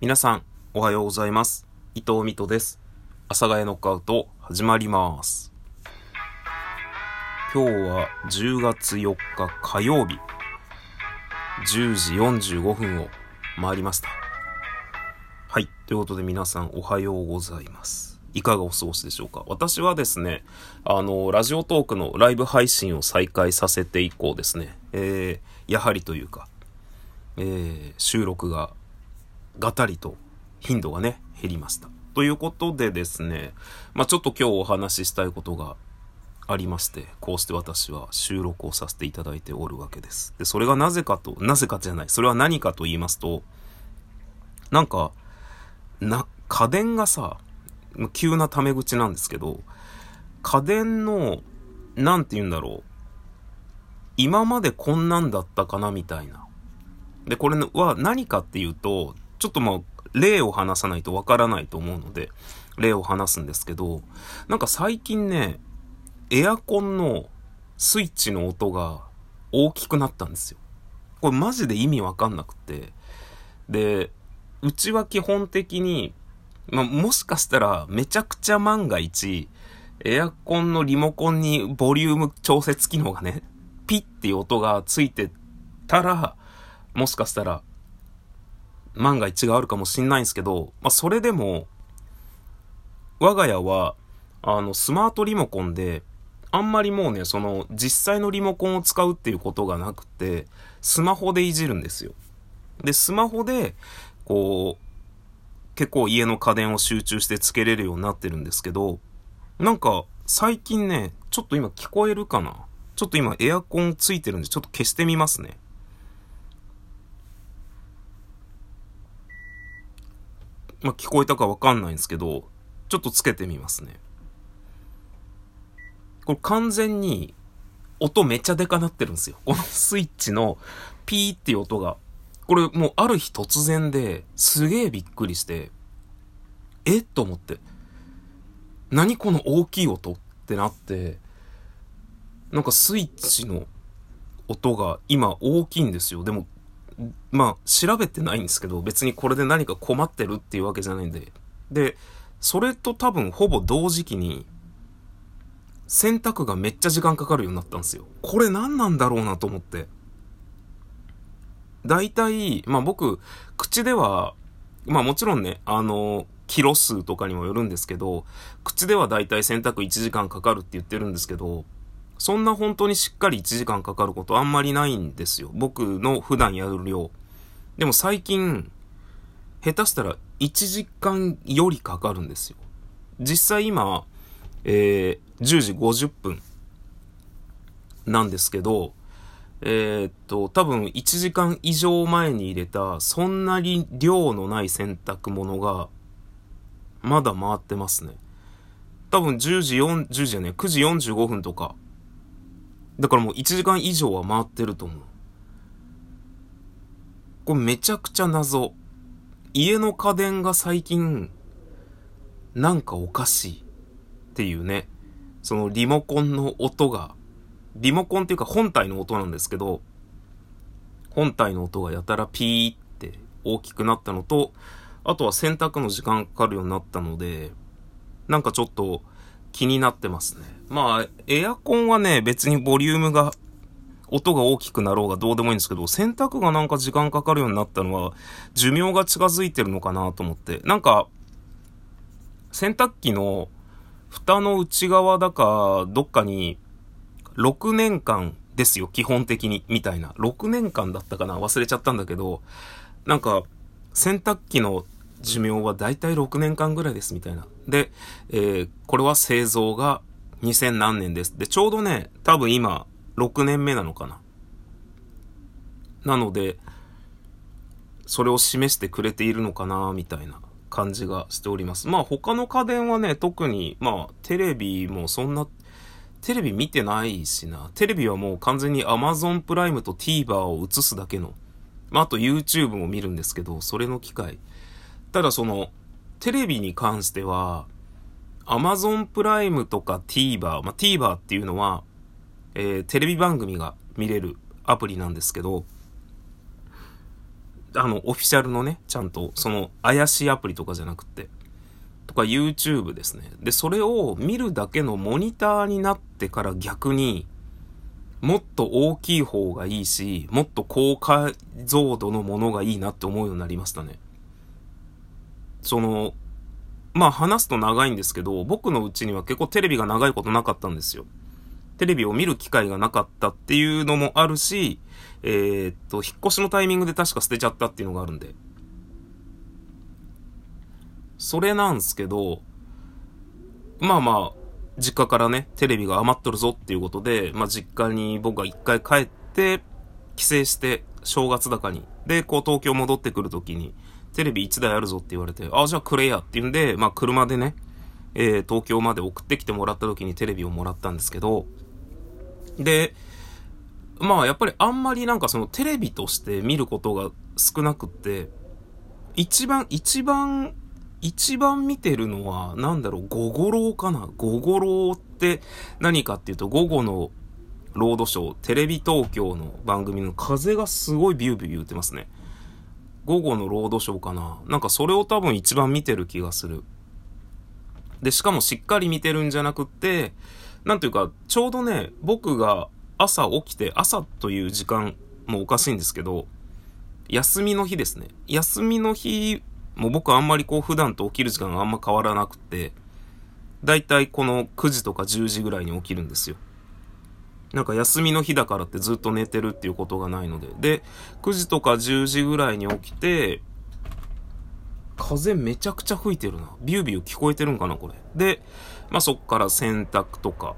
皆さん、おはようございます。伊藤美斗です。阿佐ヶ谷ノックアウト、始まります。今日は10月4日火曜日、10時45分を回りました。はい。ということで皆さん、おはようございます。いかがお過ごしでしょうか？私はですね、あの、ラジオトークのライブ配信を再開させて以降ですね、えー、やはりというか、えー、収録がガタリと頻度がね、減りました。ということでですね、まあちょっと今日お話ししたいことがありまして、こうして私は収録をさせていただいておるわけです。で、それがなぜかと、なぜかじゃない、それは何かと言いますと、なんか、な、家電がさ、急なタメ口なんですけど、家電の、なんて言うんだろう、今までこんなんだったかなみたいな。で、これは何かっていうと、ちょっとまあ、例を話さないとわからないと思うので、例を話すんですけど、なんか最近ね、エアコンのスイッチの音が大きくなったんですよ。これマジで意味わかんなくて。で、うちは基本的に、まあ、もしかしたらめちゃくちゃ万が一、エアコンのリモコンにボリューム調節機能がね、ピッて音がついてたら、もしかしたら、万が一があるかもしんないんですけど、まあ、それでも、我が家は、あの、スマートリモコンで、あんまりもうね、その、実際のリモコンを使うっていうことがなくて、スマホでいじるんですよ。で、スマホで、こう、結構家の家電を集中してつけれるようになってるんですけど、なんか、最近ね、ちょっと今聞こえるかな？ちょっと今エアコンついてるんで、ちょっと消してみますね。まあ、聞こえたかわかんないんですけど、ちょっとつけてみますね。これ完全に音めちゃでかなってるんですよ。このスイッチのピーっていう音が。これもうある日突然ですげえびっくりして、えっと思って。何この大きい音ってなって、なんかスイッチの音が今大きいんですよ。でもまあ、調べてないんですけど、別にこれで何か困ってるっていうわけじゃないんで。で、それと多分ほぼ同時期に、洗濯がめっちゃ時間かかるようになったんですよ。これ何なんだろうなと思って。大体、まあ僕、口では、まあもちろんね、あの、キロ数とかにもよるんですけど、口では大体洗濯1時間かかるって言ってるんですけど、そんな本当にしっかり1時間かかることあんまりないんですよ。僕の普段やる量。でも最近、下手したら1時間よりかかるんですよ。実際今、えー、10時50分なんですけど、えー、っと、多分1時間以上前に入れた、そんなに量のない洗濯物が、まだ回ってますね。多分10時4、10時じゃね、9時45分とか、だからもう1時間以上は回ってると思う。これめちゃくちゃ謎。家の家電が最近、なんかおかしいっていうね。そのリモコンの音が、リモコンっていうか本体の音なんですけど、本体の音がやたらピーって大きくなったのと、あとは洗濯の時間かかるようになったので、なんかちょっと気になってますね。まあ、エアコンはね、別にボリュームが、音が大きくなろうがどうでもいいんですけど、洗濯がなんか時間かかるようになったのは、寿命が近づいてるのかなと思って。なんか、洗濯機の蓋の内側だか、どっかに、6年間ですよ、基本的に、みたいな。6年間だったかな忘れちゃったんだけど、なんか、洗濯機の寿命はだいたい6年間ぐらいですみたいな。で、えー、これは製造が2000何年です。で、ちょうどね、多分今、6年目なのかな。なので、それを示してくれているのかな、みたいな感じがしております。まあ他の家電はね、特に、まあテレビもそんな、テレビ見てないしな。テレビはもう完全に Amazon プライムと TVer を映すだけの。まああと YouTube も見るんですけど、それの機会。ただその、テレビに関しては、Amazon プライムとか TVer、まあ、TVer っていうのは、えー、テレビ番組が見れるアプリなんですけど、あの、オフィシャルのね、ちゃんと、その、怪しいアプリとかじゃなくて、とか YouTube ですね。で、それを見るだけのモニターになってから逆に、もっと大きい方がいいし、もっと高解像度のものがいいなって思うようになりましたね。その、まあ話すと長いんですけど、僕のうちには結構テレビが長いことなかったんですよ。テレビを見る機会がなかったっていうのもあるし、えー、っと、引っ越しのタイミングで確か捨てちゃったっていうのがあるんで。それなんすけど、まあまあ、実家からね、テレビが余っとるぞっていうことで、まあ実家に僕が一回帰って、帰省して、正月高に。で、こう東京戻ってくるときに、テレビ1台あるぞって言われて、あ、じゃあくれやって言うんで、まあ車でね、えー、東京まで送ってきてもらった時にテレビをもらったんですけど、で、まあやっぱりあんまりなんかそのテレビとして見ることが少なくって、一番、一番、一番見てるのは、なんだろう、午後郎かな？午後郎って何かっていうと、午後のロードショー、テレビ東京の番組の風がすごいビュービュー言ってますね。午後のロードショーかななんかそれを多分一番見てる気がする。で、しかもしっかり見てるんじゃなくって、なんていうか、ちょうどね、僕が朝起きて、朝という時間もおかしいんですけど、休みの日ですね。休みの日も僕あんまりこう普段と起きる時間があんま変わらなくって、だいたいこの9時とか10時ぐらいに起きるんですよ。なんか休みの日だからってずっと寝てるっていうことがないので。で、9時とか10時ぐらいに起きて、風めちゃくちゃ吹いてるな。ビュービュー聞こえてるんかな、これ。で、まあ、そっから洗濯とか、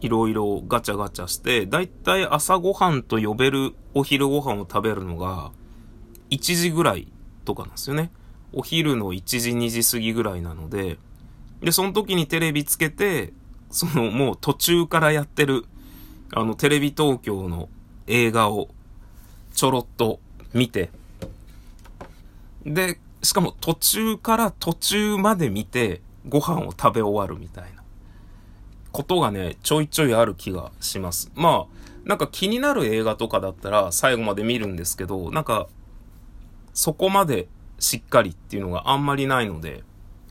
いろいろガチャガチャして、だいたい朝ごはんと呼べるお昼ご飯を食べるのが、1時ぐらいとかなんですよね。お昼の1時2時過ぎぐらいなので、で、その時にテレビつけて、そのもう途中からやってる、あの、テレビ東京の映画をちょろっと見て、で、しかも途中から途中まで見て、ご飯を食べ終わるみたいな。ことがね、ちょいちょいある気がします。まあ、なんか気になる映画とかだったら最後まで見るんですけど、なんか、そこまでしっかりっていうのがあんまりないので、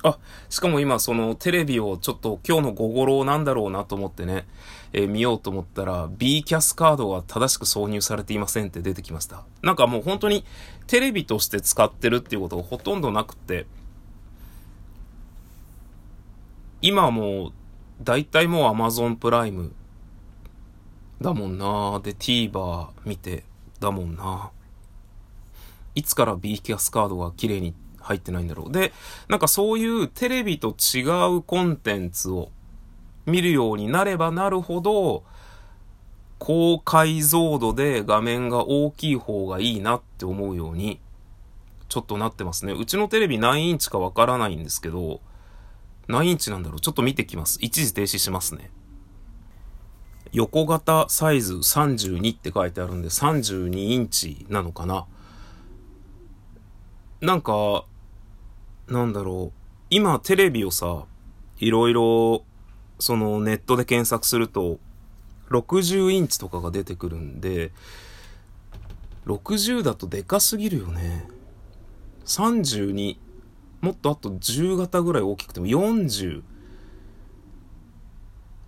あ、しかも今そのテレビをちょっと今日の午後ろなんだろうなと思ってね、えー、見ようと思ったら B キャスカードが正しく挿入されていませんって出てきました。なんかもう本当にテレビとして使ってるっていうことがほとんどなくて、今もう大体もう Amazon プライムだもんな。で TVer 見てだもんな。いつから B キャスカードが綺麗に入ってないんだろう。で、なんかそういうテレビと違うコンテンツを見るようになればなるほど、高解像度で画面が大きい方がいいなって思うように、ちょっとなってますね。うちのテレビ何インチかわからないんですけど、何インチなんだろうちょっと見てきます。一時停止しますね。横型サイズ32って書いてあるんで32インチなのかななんか、なんだろう、今テレビをさ、いろいろ、そのネットで検索すると、60インチとかが出てくるんで、60だとでかすぎるよね。32、もっとあと10型ぐらい大きくても40、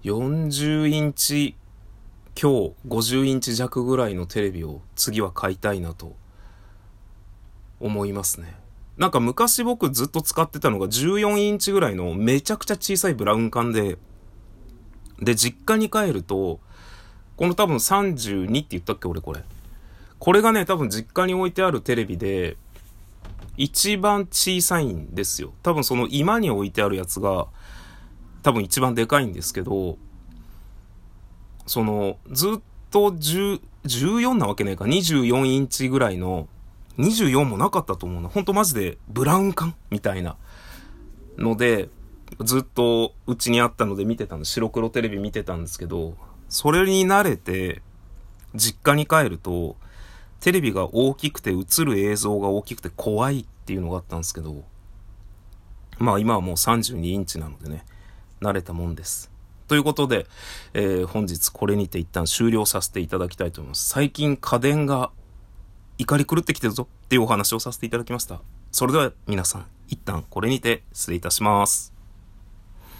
40インチ今日50インチ弱ぐらいのテレビを次は買いたいなと思いますね。なんか昔僕ずっと使ってたのが14インチぐらいのめちゃくちゃ小さいブラウン管で、で、実家に帰ると、この多分32って言ったっけ俺これ。これがね、多分実家に置いてあるテレビで、一番小さいんですよ。多分その今に置いてあるやつが、多分一番でかいんですけど、その、ずっと10、14なわけないか、24インチぐらいの24もなかったと思うな。ほんとマジでブラウン管みたいなので、ずっとうちにあったので見てたんで。白黒テレビ見てたんですけど、それに慣れて、実家に帰ると、テレビが大きくて映る映像が大きくて怖いっていうのがあったんですけど、まあ今はもう32インチなのでね、慣れたもんです。ということで、えー、本日これにて一旦終了させていただきたいと思います。最近家電が怒り狂ってきてるぞっていうお話をさせていただきました。それでは皆さん、一旦これにて失礼いたします。